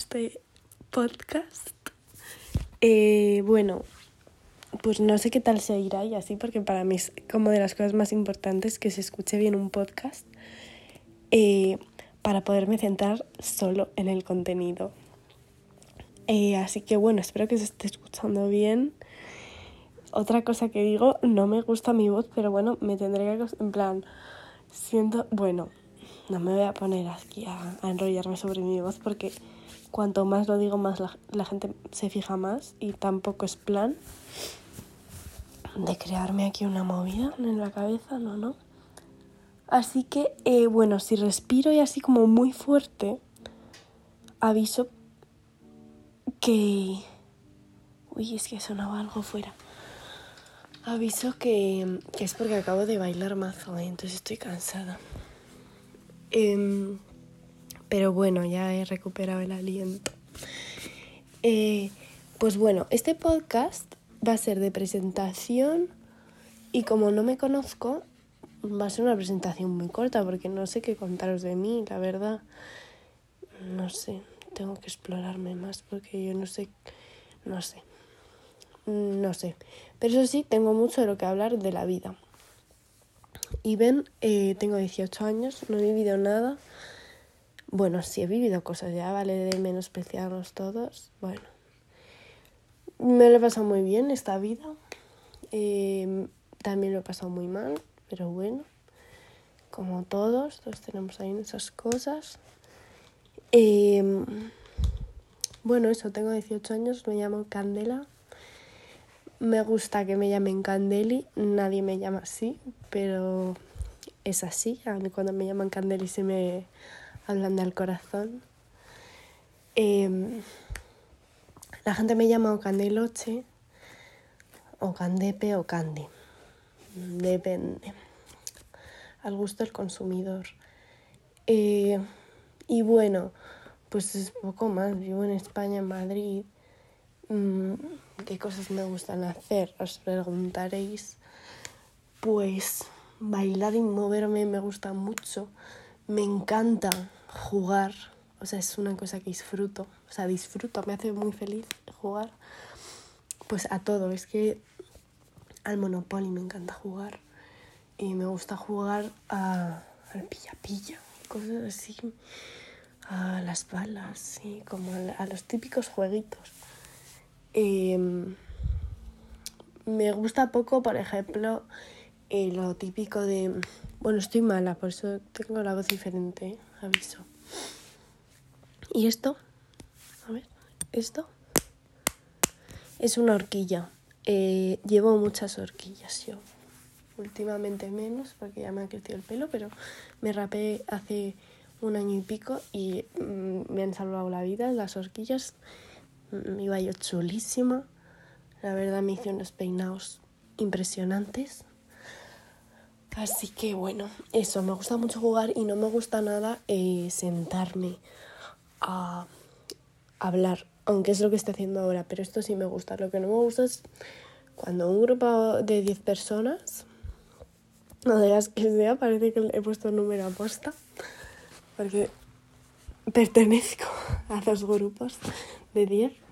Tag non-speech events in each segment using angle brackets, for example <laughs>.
este podcast. Eh, bueno, pues no sé qué tal se irá y así, porque para mí es como de las cosas más importantes que se escuche bien un podcast eh, para poderme centrar solo en el contenido. Eh, así que bueno, espero que se esté escuchando bien. Otra cosa que digo, no me gusta mi voz, pero bueno, me tendré que... En plan, siento... Bueno, no me voy a poner aquí a, a enrollarme sobre mi voz porque cuanto más lo digo, más la, gente se fija más y tampoco es plan de crearme aquí una movida en la cabeza, no, no. Así que, eh, bueno, si respiro y así como muy fuerte, aviso que... Uy, es que sonaba algo fuera. Aviso que, que es porque acabo de bailar mazo, ¿eh? entonces estoy cansada. Eh, pero bueno, ya he recuperado el aliento. Eh, pues bueno, este podcast va a ser de presentación y como no me conozco, va a ser una presentación muy corta porque no sé qué contaros de mí, la verdad. No sé, tengo que explorarme más porque yo no sé, no sé, no sé. Pero eso sí, tengo mucho de lo que hablar de la vida. Y ven, eh, tengo 18 años, no he vivido nada. Bueno, sí he vivido cosas, ya vale de menospreciarnos todos. Bueno, me lo he pasado muy bien esta vida. Eh, también lo he pasado muy mal, pero bueno, como todos, todos tenemos ahí esas cosas. Eh, bueno, eso, tengo 18 años, me llamo Candela. Me gusta que me llamen Candeli, nadie me llama así, pero es así. A mí cuando me llaman Candeli se me hablan del corazón. Eh, la gente me llama o Candeloche, o Candepe o Candy. Depende. Al gusto del consumidor. Eh, y bueno, pues es poco más. Vivo en España, en Madrid. Mm, ¿Qué cosas me gustan hacer? Os preguntaréis. Pues bailar y moverme me gusta mucho. Me encanta jugar. O sea, es una cosa que disfruto. O sea, disfruto, me hace muy feliz jugar. Pues a todo. Es que al Monopoly me encanta jugar. Y me gusta jugar a, al pilla-pilla. Cosas así. A las balas, y como a, los típicos jueguitos. Eh, me gusta poco, por ejemplo, eh, lo típico de... Bueno, estoy mala, por eso tengo la voz diferente, aviso. ¿Y esto? A ver, esto es una horquilla. Eh, llevo muchas horquillas yo. Últimamente menos, porque ya me ha crecido el pelo, pero me rapé hace un año y pico y mmm, me han salvado la vida las horquillas me iba yo chulísima. La verdad me hice unos peinados impresionantes. Así que bueno, eso, me gusta mucho jugar y no me gusta nada eh, sentarme a hablar, aunque es lo que estoy haciendo ahora, pero esto sí me gusta. Lo que no me gusta es cuando un grupo de 10 personas, no de las que sea, parece que he puesto número aposta, porque pertenezco a dos grupos de 10.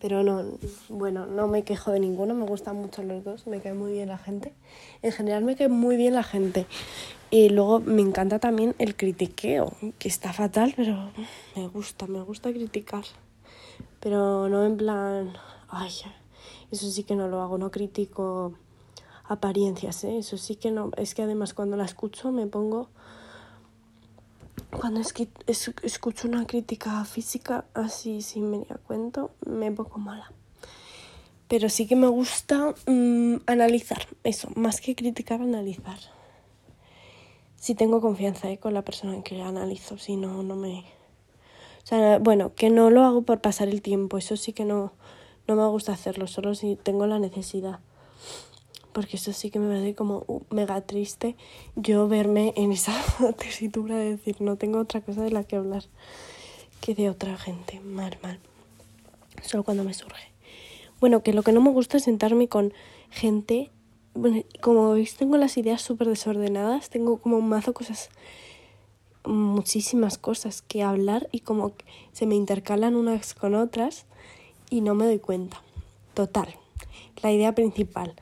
Pero no, bueno, no me quejo de ninguno, me gustan mucho los dos, me cae muy bien la gente. En general me cae muy bien la gente. Y luego me encanta también el critiqueo, que está fatal, pero me gusta, me gusta criticar. Pero no en plan, ay, eso sí que no lo hago, no critico apariencias, ¿eh? eso sí que no. Es que además cuando la escucho me pongo cuando escucho una crítica física así sin a cuento, me pongo mala. Pero sí que me gusta mmm, analizar, eso, más que criticar, analizar. Si tengo confianza ¿eh? con la persona en que analizo, si no, no me... O sea, bueno, que no lo hago por pasar el tiempo, eso sí que no, no me gusta hacerlo, solo si tengo la necesidad porque eso sí que me parece como uh, mega triste yo verme en esa <laughs> tesitura de decir no tengo otra cosa de la que hablar que de otra gente, mal, mal. Solo cuando me surge. Bueno, que lo que no me gusta es sentarme con gente, bueno, como veis tengo las ideas súper desordenadas, tengo como un mazo cosas muchísimas cosas que hablar y como se me intercalan unas con otras y no me doy cuenta. Total, la idea principal,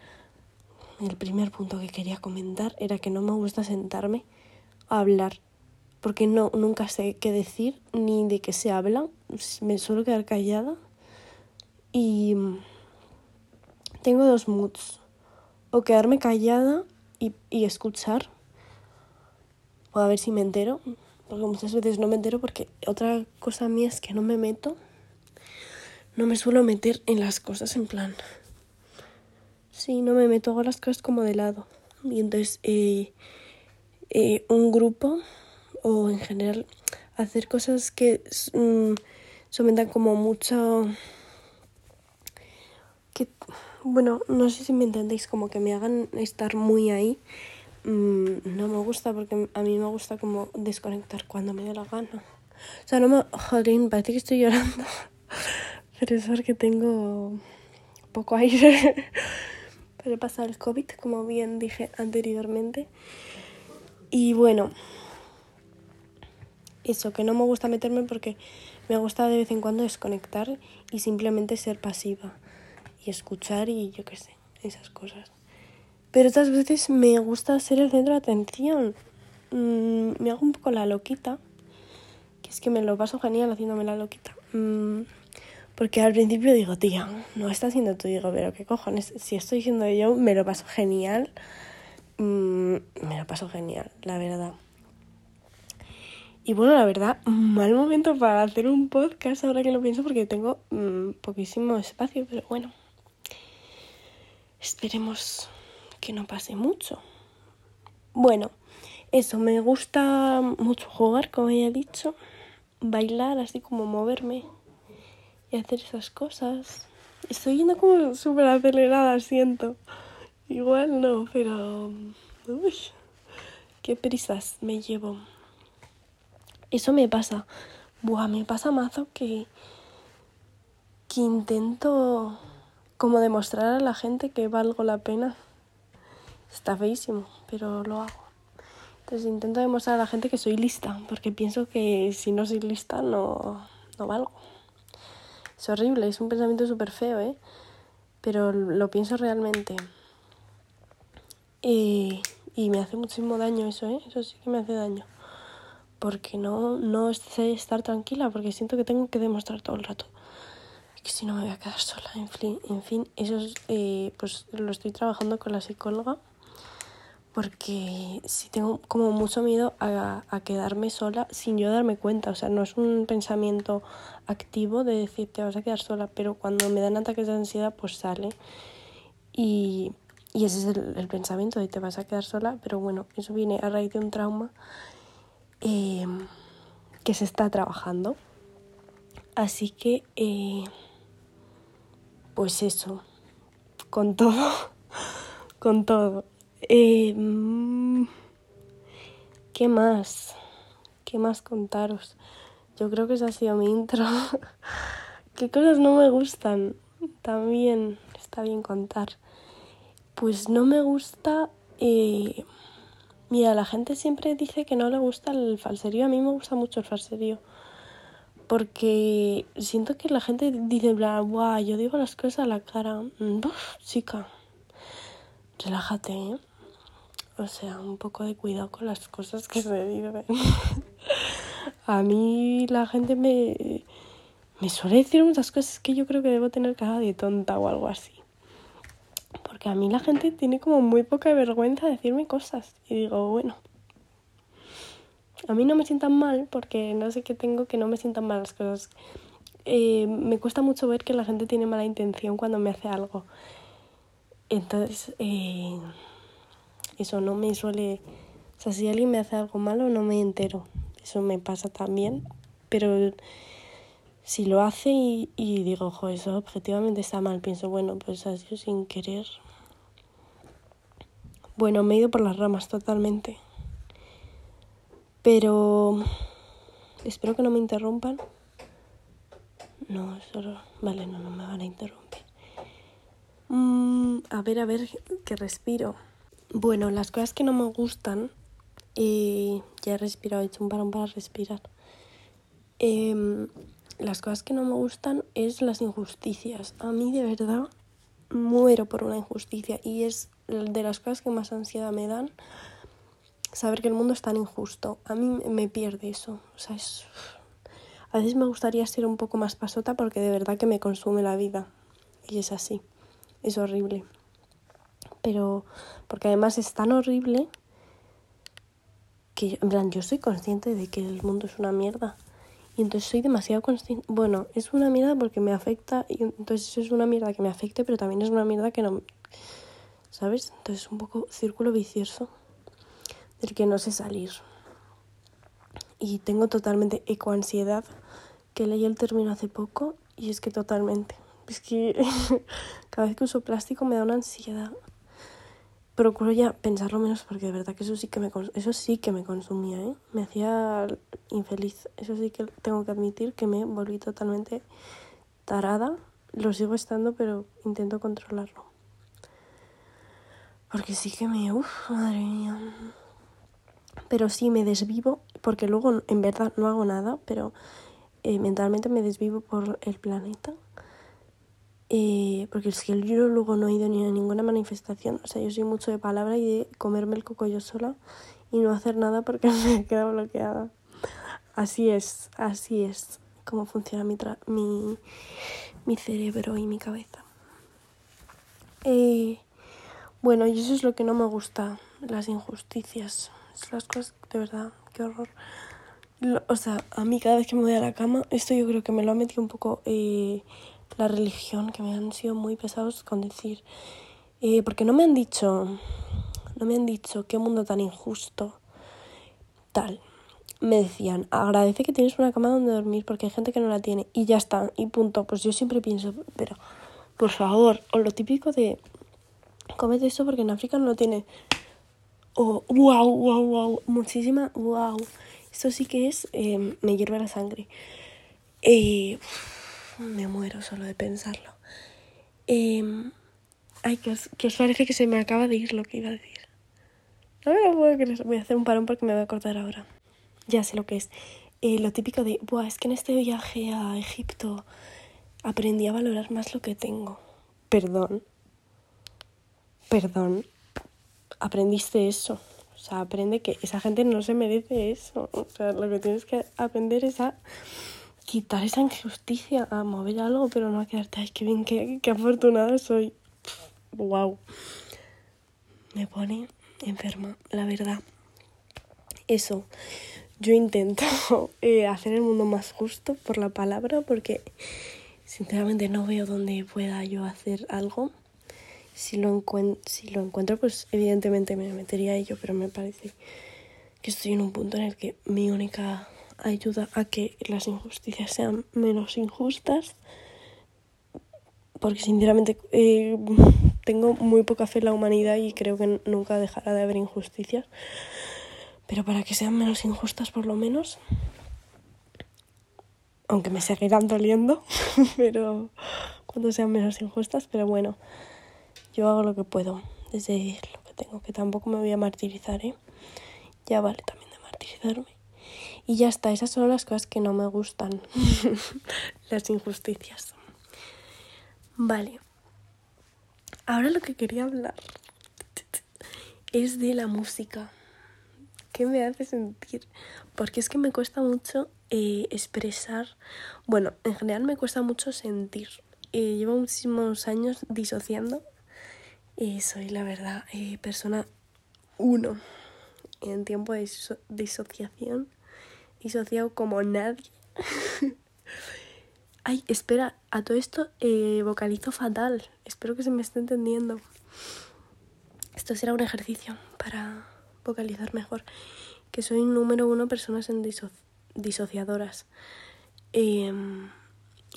el primer punto que quería comentar era que no me gusta sentarme a hablar porque no nunca sé qué decir ni de qué se habla, me suelo quedar callada y tengo dos moods, o quedarme callada y, y escuchar o a ver si me entero, porque muchas veces no me entero porque otra cosa mía es que no me meto, no me suelo meter en las cosas en plan, sí, no me meto, hago las cosas como de lado. Y entonces eh, eh, un grupo o en general hacer cosas que mm, sometan como mucho que bueno no sé si me entendéis como que me hagan estar muy ahí Mm, no me gusta porque a mí me gusta como desconectar cuando me dé la gana. O sea, no me... Joder, parece que estoy llorando. <laughs> Pero es porque tengo poco aire <laughs> para pasar el COVID, como bien dije anteriormente. Y bueno, eso, que no me gusta meterme porque me gusta de vez en cuando desconectar y simplemente ser pasiva y escuchar y yo qué sé, esas cosas. Pero otras veces me gusta ser el centro de atención. Mm, me hago un poco la loquita, que es que me lo paso genial haciéndome la loquita. Mm, porque al principio digo, tía, no estás siendo tú. Digo, pero qué cojones, si estoy siendo yo, me lo paso genial. Mm, me lo paso genial, la verdad. Y bueno, la verdad, mal momento para hacer un podcast ahora que lo pienso porque tengo poquísimo espacio, pero bueno. Esperemos que no pase mucho. Bueno, eso, me gusta mucho jugar, como ya he dicho, bailar, así como moverme y hacer esas cosas. Estoy yendo como súper acelerada, siento. Igual no, pero... Uy, qué prisas me llevo. Eso me pasa. Buah, me pasa mazo que... que intento como demostrar a la gente que valgo la pena Está feísimo, pero lo hago. Entonces intento demostrar a la gente que soy lista, porque pienso que si no soy lista no, no valgo. Es horrible, es un pensamiento súper feo, ¿eh? Pero lo pienso realmente. Y, y me hace muchísimo daño eso, ¿eh? Eso sí que me hace daño. Porque no, no sé estar tranquila, porque siento que tengo que demostrar todo el rato. Que si no me voy a quedar sola. En fin, en fin eso es, eh, pues lo estoy trabajando con la psicóloga porque sí tengo como mucho miedo a, a, quedarme sola sin yo darme cuenta. O sea, no es un pensamiento activo de decir te vas a quedar sola, pero cuando me dan ataques de ansiedad, pues sale. Y, y ese es el, pensamiento de te vas a quedar sola, pero bueno, eso viene a raíz de un trauma eh, que se está trabajando. Así que, eh, pues eso, con todo, <laughs> con todo. Eh, ¿Qué más? ¿Qué más contaros? Yo creo que esa ha sido mi intro. <laughs> ¿Qué cosas no me gustan? También está bien contar. Pues no me gusta... Eh... Mira, la gente siempre dice que no le gusta el falserío. A mí me gusta mucho el falserío. Porque siento que la gente dice, bla, guau, yo digo las cosas a la cara. Uf, chica, relájate, ¿eh? O sea, un poco de cuidado con las cosas que se dicen. <laughs> a mí la gente me, me suele decir muchas cosas que yo creo que debo tener cara de tonta o algo así. Porque a mí la gente tiene como muy poca vergüenza de decirme cosas. Y digo, bueno, a mí no me sientan mal porque no sé qué tengo que no me sientan mal las cosas. Eh, me cuesta mucho ver que la gente tiene mala intención cuando me hace algo. Entonces, eh, eso no me suele... O sea, si alguien me hace algo malo, no me entero. Eso me pasa también. Pero si lo hace y, digo, ojo, eso objetivamente está mal, pienso, bueno, pues ha sido sin querer. Bueno, me he ido por las ramas totalmente. Pero espero que no me interrumpan. No, solo... Vale, no, no me van a interrumpir. Mm, a ver, a ver, que respiro. Bueno, las cosas que no me gustan Eh, ya he respirado, he hecho un parón para respirar. Em, las cosas que no me gustan es las injusticias. A mí de verdad muero por una injusticia y es de las cosas que más ansiedad me dan saber que el mundo es tan injusto. A mí me pierde eso. O sea, es... A veces me gustaría ser un poco más pasota porque de verdad que me consume la vida. Y es así. Es horrible. Pero porque además es tan horrible que, en plan, yo soy consciente de que el mundo es una mierda. Y entonces soy demasiado consciente. Bueno, es una mierda porque me afecta. Y entonces es una mierda que me afecte, pero también es una mierda que no. ¿Sabes? Entonces es un poco círculo vicioso del que no sé salir. Y tengo totalmente ecoansiedad, que leí el término hace poco, y es que totalmente. Es que <laughs> cada vez que uso plástico me da una ansiedad. Procuro ya pensarlo menos porque de verdad que eso sí que me, eso sí que me consumía, ¿eh? Me hacía infeliz. Eso sí que tengo que admitir que me volví totalmente tarada. Lo sigo estando, pero intento controlarlo. Porque sí que me... Uf, madre mía pero sí me desvivo, porque luego en verdad no hago nada, pero eh, mentalmente me desvivo por el planeta. Eh, porque es que yo luego no he ido ni a ninguna manifestación, o sea, yo soy mucho de palabra y de comerme el coco yo sola y no hacer nada porque <laughs> me queda bloqueada. Así es, así es como funciona mi, mi, mi cerebro y mi cabeza. Eh, bueno, y eso es lo que no me gusta, las injusticias las cosas, de verdad, qué horror. O sea, a mí cada vez que me voy a la cama, esto yo creo que me lo ha metido un poco eh, la religión, que me han sido muy pesados con decir, eh, porque no me han dicho, no me han dicho qué mundo tan injusto, tal. Me decían, agradece que tienes una cama donde dormir porque hay gente que no la tiene y ya está, y punto. Pues yo siempre pienso, pero por favor, o lo típico de, comete eso porque en África no lo tiene oh, wow, wow, wow, muchísima, wow. Esto sí que es, em, me hierve la sangre. Eh, me muero solo de pensarlo. Eh, ay, que os, que os, parece que se me acaba de ir lo que iba a decir. No. Voy a hacer un parón porque me voy a cortar ahora. Ya sé lo que es. Eh, lo típico de, Buah, es que en este viaje a Egipto aprendí a valorar más lo que tengo. Perdón. Perdón aprendiste eso. O sea, aprende que esa gente no se merece eso. O sea, lo que tienes que aprender es a quitar esa injusticia, a mover algo, pero no a quedarte, ay, qué bien, qué, qué afortunada soy. Wow. Me pone enferma, la verdad. Eso. Yo intento <laughs> eh, hacer el mundo más justo por la palabra porque sinceramente no veo dónde pueda yo hacer algo si lo, si lo encuentro, pues evidentemente me metería a ello, pero me parece que estoy en un punto en el que mi única ayuda a que las injusticias sean menos injustas, porque sinceramente eh, tengo muy poca fe en la humanidad y creo que nunca dejará de haber injusticias, pero para que sean menos injustas por lo menos, aunque me seguirán doliendo, <laughs> pero cuando sean menos injustas, pero bueno. Yo hago lo que puedo, desde lo que tengo, que tampoco me voy a martirizar, ¿eh? Ya vale también de martirizarme. Y ya está, esas son las cosas que no me gustan, <laughs> las injusticias. Vale. Ahora lo que quería hablar <laughs> es de la música. ¿Qué me hace sentir? Porque es que me cuesta mucho eh, expresar, bueno, en general me cuesta mucho sentir. Eh, llevo muchísimos años disociando y soy, la verdad, eh, persona uno en tiempo de disociación. Disociado como nadie. <laughs> Ay, espera, a todo esto eh, vocalizo fatal. Espero que se me esté entendiendo. Esto será un ejercicio para vocalizar mejor. Que soy número uno personas en disociadoras. Em,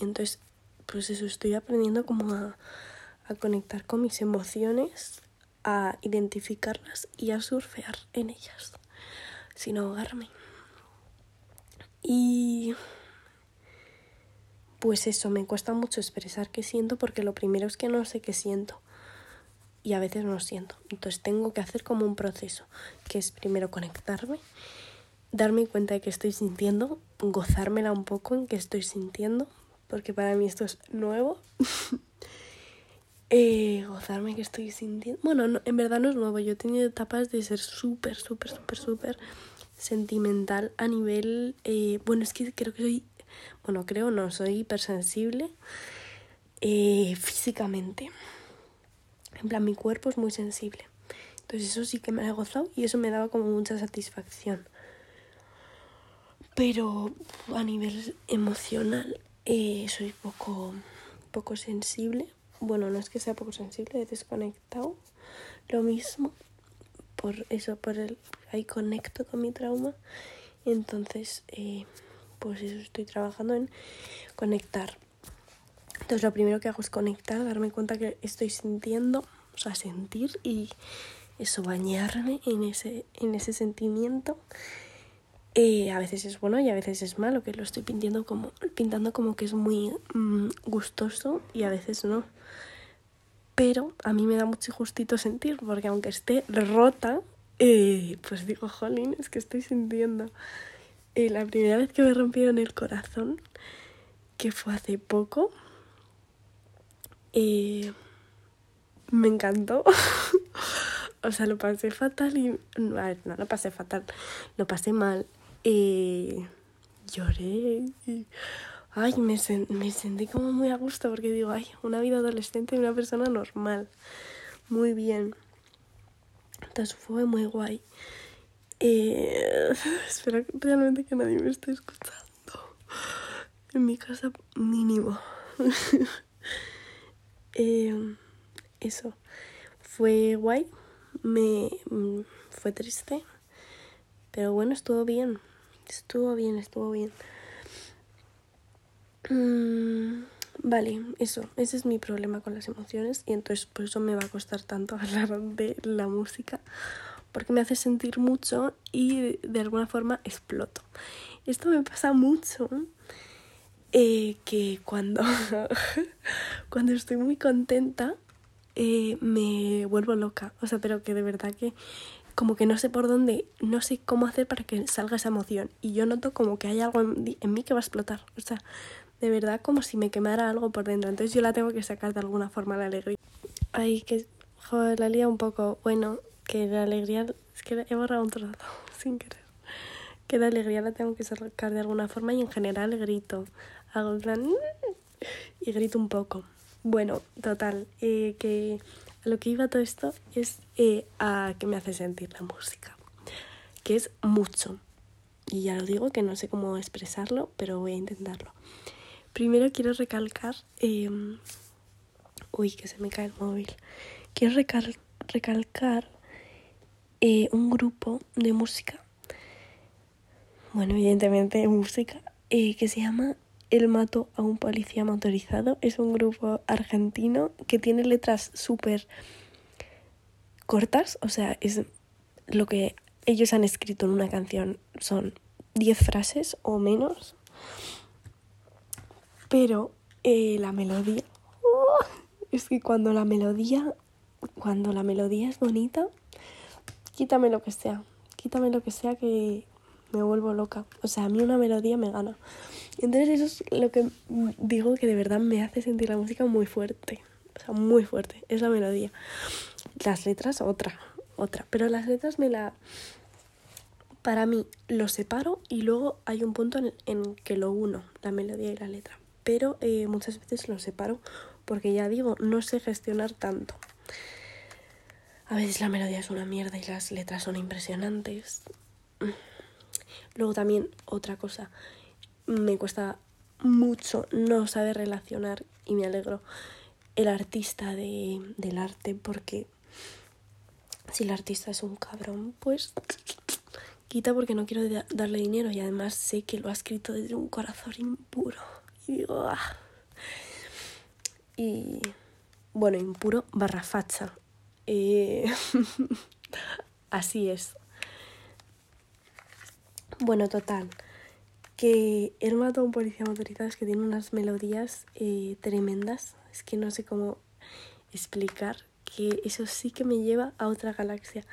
entonces, pues eso, estoy aprendiendo como a conectar con mis emociones, a identificarlas y a surfear en ellas, sin ahogarme. Y pues eso, me cuesta mucho expresar qué siento porque lo primero es que no sé qué siento. y a veces no siento. Entonces tengo que hacer como un proceso, que es primero conectarme, darme cuenta de que estoy sintiendo, gozármela un poco en que estoy sintiendo, porque para mí esto es nuevo. <laughs> eh, gozarme que estoy sintiendo. Bueno, en verdad no es nuevo. Yo he tenido etapas de ser súper, súper, súper, súper sentimental a nivel... Eh, bueno, es que creo que soy... Bueno, creo no, soy hipersensible eh, físicamente. En plan, mi cuerpo es muy sensible. Entonces eso sí que me ha gozado y eso me daba como mucha satisfacción. Pero a nivel emocional eh, soy poco, poco sensible. Bueno, no es que sea poco sensible, he desconectado. Lo mismo, por eso, por el ahí conecto con mi trauma. Entonces, eh, pues eso estoy trabajando en conectar. Entonces lo primero que hago es conectar, darme cuenta que estoy sintiendo, o sea, sentir y eso, bañarme en ese, en ese sentimiento. Eh, a veces es bueno y a veces es malo, que lo estoy pintando como, pintando como que es muy mm, gustoso y a veces no. Pero a mí me da mucho gustito sentir, porque aunque esté rota, eh, pues digo, jolín, es que estoy sintiendo. Eh, la primera vez que me rompieron el corazón, que fue hace poco, eh, me encantó. <laughs> o sea, lo pasé fatal y... A ver, no lo pasé fatal, lo pasé mal. Lloré y... Ay, me, me sentí como muy a gusto porque digo, ay, una vida adolescente y una persona normal. Muy bien. Entonces fue muy guay. Eh, <laughs> espero realmente que nadie me esté escuchando. En mi casa mínimo. <laughs> eh, eso. Fue guay. Me fue triste. Pero bueno, estuvo bien. Estuvo bien, estuvo bien. Mm, vale, eso, ese es mi problema con las emociones y entonces por eso me va a costar tanto <laughs> hablar de la música porque me hace sentir mucho y de alguna forma exploto. Esto me pasa mucho eh, que cuando, <laughs> cuando estoy muy contenta eh, me vuelvo loca, o sea, pero que de verdad que como que no sé por dónde, no sé cómo hacer para que salga esa emoción. Y yo noto como que hay algo en, en mí que va a explotar, o sea, de verdad como si me quemara algo por dentro. Entonces yo la tengo que sacar de alguna forma la alegría. Ay, que joder, la lía un poco. Bueno, que la alegría, es que he borrado un trozo <laughs> sin querer. Que la alegría la tengo que sacar de alguna forma y en general grito. Hago plan <laughs> y grito un poco. Bueno, total, eh, que a lo que iba todo esto es eh, a que me hace sentir la música, que es mucho. Y ya lo digo que no sé cómo expresarlo, pero voy a intentarlo. Primero quiero recalcar... Em, uy, que se me cae el móvil. Quiero recalcar eh, un grupo de música. Bueno, evidentemente música. Eh, que se llama El mato a un policía motorizado. Es un grupo argentino que tiene letras súper cortas. O sea, es lo que ellos han escrito en una canción. Son 10 frases o menos pero eh, la melodía... <laughs> es que cuando la melodía... Cuando la melodía es bonita, quítame lo que sea. Quítame lo que sea que me vuelvo loca. O sea, a mí una melodía me gana. Entonces eso es lo que digo que de verdad me hace sentir la música muy fuerte. O sea, muy fuerte. Es la melodía. Las letras, otra. Otra. Pero las letras me la... Para mí lo separo y luego hay un punto en que lo uno, la melodía y la letra pero eh, muchas veces lo separo porque ya digo, no sé gestionar tanto. A veces la melodía es una mierda y las letras son impresionantes. Luego también otra cosa, me cuesta mucho no saber relacionar y me alegro el artista de, del arte porque si el artista es un cabrón, pues quita porque no quiero darle dinero y además sé que lo ha escrito desde un corazón impuro. Ah". Y bueno, impuro barra facha. Eh, <laughs> así es. Bueno, total. Que el mató a un policía motorizado es que tiene unas melodías eh, tremendas. Es que no sé cómo explicar que eso sí que me lleva a otra galaxia.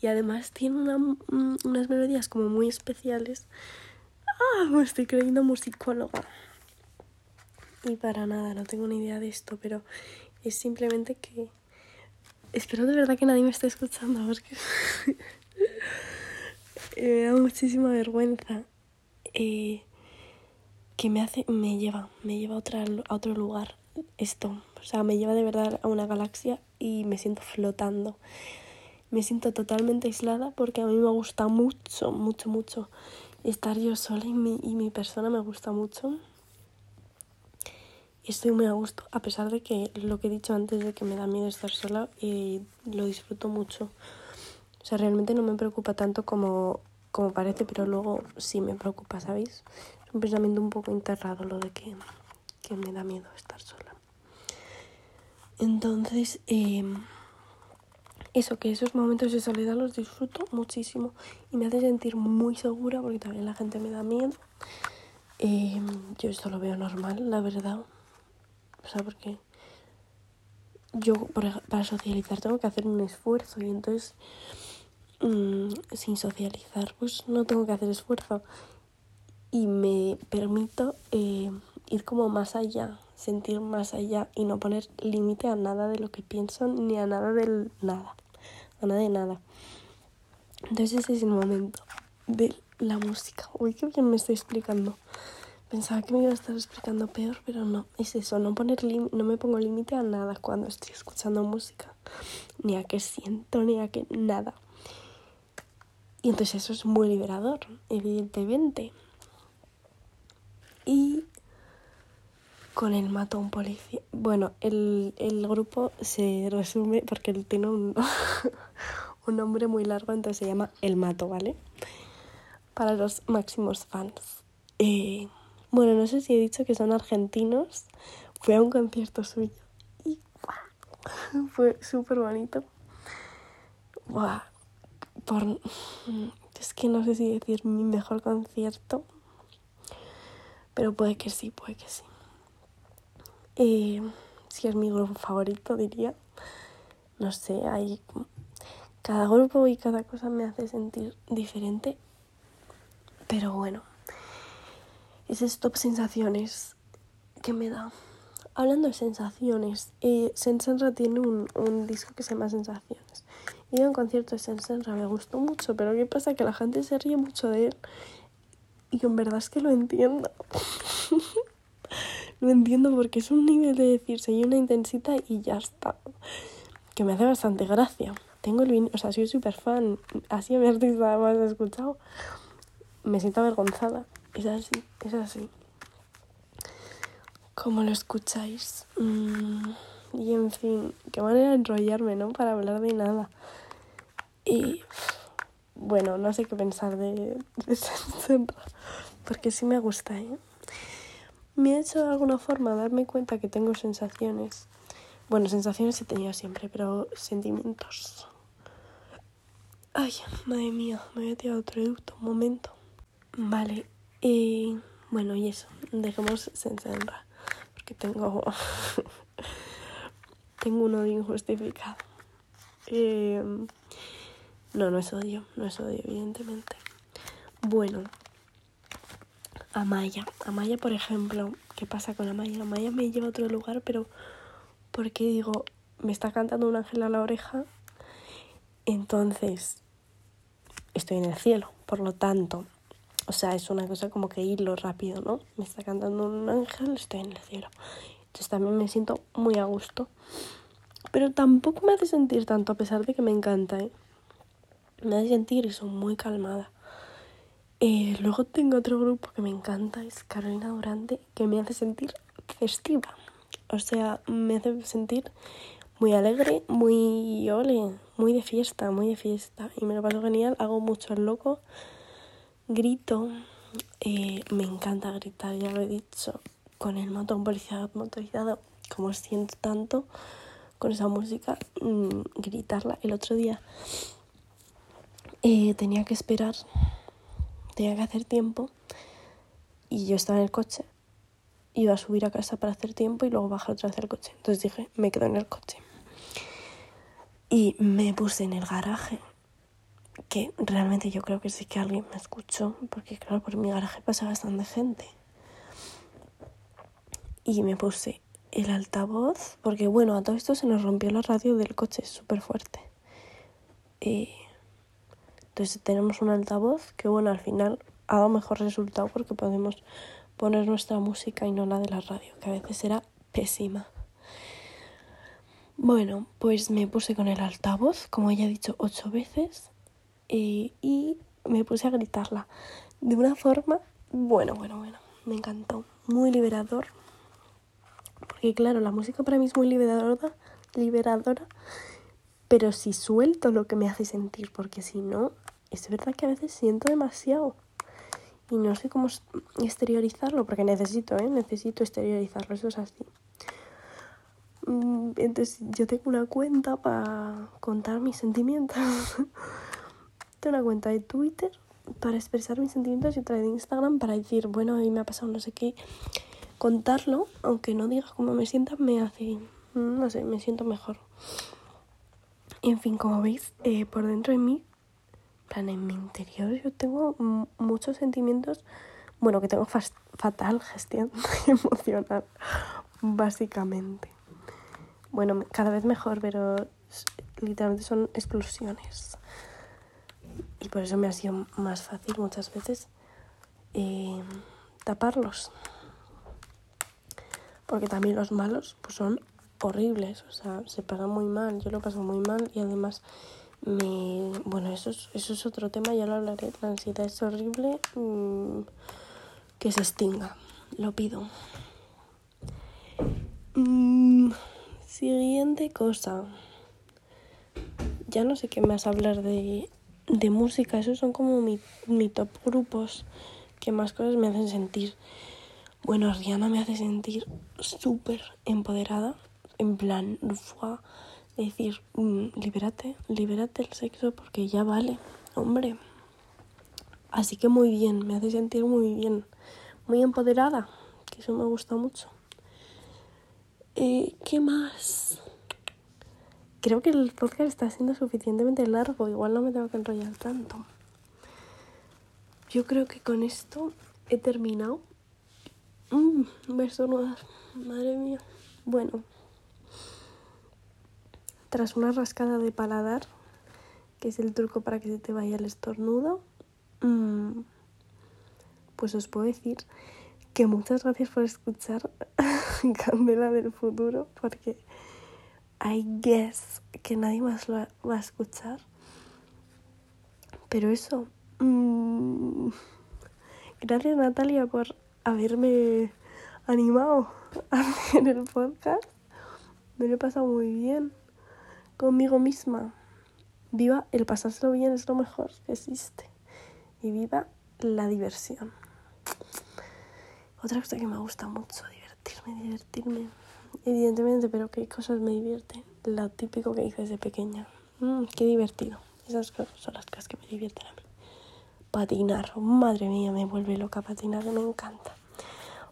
Y además tiene mm, unas melodías como muy especiales. ¡Ah! Me estoy creyendo musicóloga. Y para nada, no tengo ni idea de esto, pero es simplemente que... Espero de verdad que nadie me esté escuchando porque <laughs> me da muchísima vergüenza. Eh, que me hace, me lleva, me lleva a, otra, a otro lugar esto. O sea, me lleva de verdad a una galaxia y me siento flotando. Me siento totalmente aislada porque a mí me gusta mucho, mucho, mucho estar yo sola y mi, y mi persona me gusta mucho. Estoy muy a gusto, a pesar de que lo que he dicho antes de que me da miedo estar sola, y lo disfruto mucho. O sea, realmente no me preocupa tanto como, como parece, pero luego sí me preocupa, ¿sabéis? Es un pensamiento un poco enterrado lo de que, que me da miedo estar sola. Entonces, em, eso, que esos momentos de soledad los disfruto muchísimo y me hace sentir muy segura porque también la gente me da miedo. Em, yo esto lo veo normal, la verdad. O sea, porque yo para socializar tengo que hacer un esfuerzo y entonces mm, sin socializar pues no tengo que hacer esfuerzo y me permito eh, ir como más allá, sentir más allá y no poner límite a nada de lo que pienso ni a nada del nada, a nada de nada. Entonces ese es el momento de la música. Uy, qué bien me estoy explicando. Pensaba que me iba a estar explicando peor, pero no. Es eso, no, poner no me pongo límite a nada cuando estoy escuchando música. Ni a qué siento, ni a qué nada. Y entonces eso es muy liberador, evidentemente. Y con el matón policía. Bueno, el, el grupo se resume porque él tiene un, <laughs> un nombre muy largo, entonces se llama El Mato, ¿vale? Para los máximos fans. Eh, bueno, no sé si he dicho que son argentinos. Fui a un concierto suyo y fue súper bonito. Por, es que no sé si decir mi mejor concierto, pero puede que sí, puede que sí. Eh, si es mi grupo favorito, diría. No sé, hay. Cada grupo y cada cosa me hace sentir diferente. Pero bueno, esas top sensaciones que me da. Hablando de sensaciones, eh, Sensenra tiene un, un disco que se llama Sensaciones. Y en un concierto de Sensenra me gustó mucho, pero ¿qué pasa? Que la gente se ríe mucho de él. Y en verdad es que lo entiendo. <laughs> lo entiendo porque es un nivel de decirse y una intensita y ya está. Que me hace bastante gracia. Tengo el vinilo, o sea, soy súper fan. Así mi <laughs> artista más escuchado. Me siento avergonzada. Es así, es así. Como lo escucháis. Mm, y en fin, qué manera de enrollarme, ¿no? Para hablar de nada. Y bueno, no sé qué pensar de, de porque sí me gusta, ¿eh? Me ha hecho de alguna forma darme cuenta que tengo sensaciones. Bueno, sensaciones he tenido siempre, pero sentimientos. Ay, madre mía, me voy a otro eructo, un momento. Vale, y bueno, y eso, dejemos Sensenra, porque tengo. <laughs> tengo un odio injustificado. Eh, no, no es odio, no es odio, evidentemente. Bueno, Amaya. Amaya, por ejemplo, ¿qué pasa con Amaya? Amaya me lleva a otro lugar, pero porque digo, me está cantando un ángel a la oreja, entonces estoy en el cielo. Por lo tanto, o sea, es una cosa como que irlo rápido, ¿no? Me está cantando un ángel, estoy en el cielo. Entonces también me siento muy a gusto. Pero tampoco me hace sentir tanto, a pesar de que me encanta, ¿eh? me hace sentir eso, muy calmada. Eh, luego tengo otro grupo que me encanta, es Carolina Durante, que me hace sentir festiva. O sea, me hace sentir muy alegre, muy ole, muy de fiesta, muy de fiesta. Y me lo paso genial, hago mucho el loco, grito, eh, me encanta gritar, ya lo he dicho, con el motor motorizado, motorizado, como siento tanto con esa música, mm, gritarla. El otro día eh, tenía que esperar, tenía que hacer tiempo y yo estaba en el coche, iba a subir a casa para hacer tiempo y luego bajar otra vez al coche. Entonces dije, me quedo en el coche. Y me puse en el garaje, que realmente yo creo que sí que alguien me escuchó, porque claro, por mi garaje pasa bastante gente. Y me puse el altavoz, porque bueno, a todo esto se nos rompió la radio del coche súper fuerte. Eh, entonces tenemos un altavoz que bueno, al final ha dado mejor resultado porque podemos poner nuestra música y no la de la radio, que a veces era pésima. Bueno, pues me puse con el altavoz, como ya he dicho ocho veces, eh, y me puse a gritarla de una forma, bueno, bueno, bueno, me encantó, muy liberador, porque claro, la música para mí es muy liberadora, liberadora, pero si suelto lo que me hace sentir, porque si no, es verdad que a veces siento demasiado y no sé cómo exteriorizarlo, porque necesito, ¿eh? Necesito exteriorizarlo, eso es así. Mm, entonces yo tengo una cuenta para contar mis sentimientos. <laughs> una cuenta de Twitter para expresar mis sentimientos y otra de Instagram para decir, bueno, mí me ha pasado no sé qué. Contarlo, aunque no diga cómo me sienta, me hace, no sé, me siento mejor. En fin, como veis, eh, por dentro de mí en mi interior yo tengo muchos sentimientos, bueno, que tengo fatal gestión <laughs> emocional, básicamente. Bueno, cada vez mejor, pero literalmente son explosiones. Y por eso me ha sido más fácil muchas veces eh, taparlos. Porque también los malos pues son horribles, o sea, se pasan muy mal, yo lo paso muy mal y además me bueno eso es, eso es otro tema ya lo hablaré la ansiedad es horrible mm, que se extinga lo pido mm, siguiente cosa ya no sé qué más hablar de, de música esos son como mi, mi top grupos que más cosas me hacen sentir bueno Rihanna me hace sentir súper empoderada en plan fue decir, mm, libérate, libérate el sexo porque ya vale, hombre. Así que muy bien, me hace sentir muy bien, muy empoderada, que eso me gusta mucho. Eh, ¿Qué más? Creo que el podcast está siendo suficientemente largo, igual no me tengo que enrollar tanto. Yo creo que con esto he terminado. Mmm, beso madre mía. Bueno, tras una rascada de paladar, que es el truco para que se te vaya el estornudo, mm, pues os puedo decir que muchas gracias por escuchar <laughs> Candela del futuro, porque I guess que nadie más lo va a escuchar. Pero eso, mm, gracias Natalia por haberme animado <laughs> a hacer el podcast. Me lo he pasado muy bien conmigo misma. Viva el pasárselo bien, es lo mejor que existe. Y viva la diversión. Otra cosa que me gusta mucho, divertirme, divertirme. Evidentemente, pero ¿qué cosas me divierten? Lo típico que hice desde pequeña. Mm, qué divertido. Esas cosas son las cosas que me divierten a mí. Patinar, madre mía, me vuelve loca patinar, me encanta.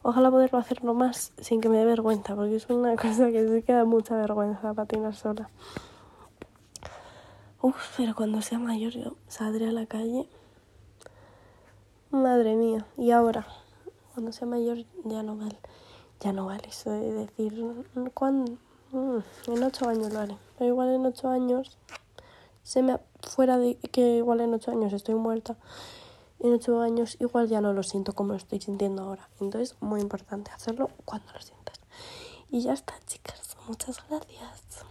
Ojalá poderlo hacerlo más sin que me dé vergüenza, porque es una <laughs> cosa que se queda mucha vergüenza patinar sola. Uf, pero cuando sea mayor yo saldré a la calle. Madre mía. Y ahora, cuando sea mayor ya no vale. Ya no vale eso de decir, ¿cuándo? Mm, en ocho años lo haré. Pero igual en ocho años, se me fuera de que igual en ocho años estoy muerta. En ocho años igual ya no lo siento como lo estoy sintiendo ahora. Entonces, muy importante hacerlo cuando lo sientas. Y ya está, chicas. Muchas gracias.